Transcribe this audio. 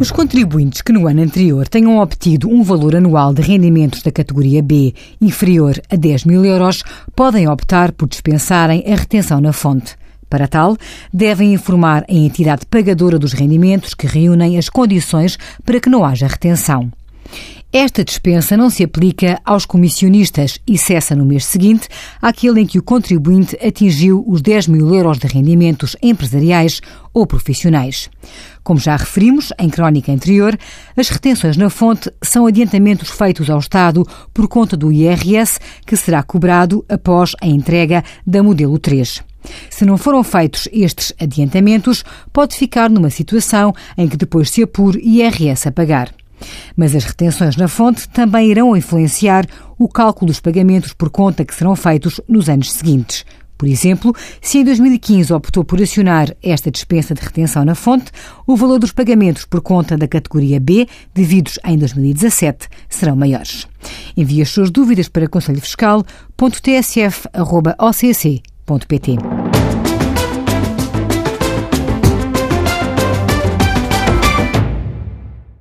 Os contribuintes que no ano anterior tenham obtido um valor anual de rendimentos da categoria B inferior a 10 mil euros podem optar por dispensarem a retenção na fonte. Para tal, devem informar a entidade pagadora dos rendimentos que reúnem as condições para que não haja retenção. Esta dispensa não se aplica aos comissionistas e cessa no mês seguinte àquele em que o contribuinte atingiu os 10 mil euros de rendimentos empresariais ou profissionais. Como já referimos em crónica anterior, as retenções na fonte são adiantamentos feitos ao Estado por conta do IRS que será cobrado após a entrega da modelo 3. Se não foram feitos estes adiantamentos, pode ficar numa situação em que depois se apure IRS a pagar. Mas as retenções na fonte também irão influenciar o cálculo dos pagamentos por conta que serão feitos nos anos seguintes. Por exemplo, se em 2015 optou por acionar esta dispensa de retenção na fonte, o valor dos pagamentos por conta da categoria B, devidos em 2017, serão maiores. Envie as suas dúvidas para conselhofiscal.tsf.occ.pt.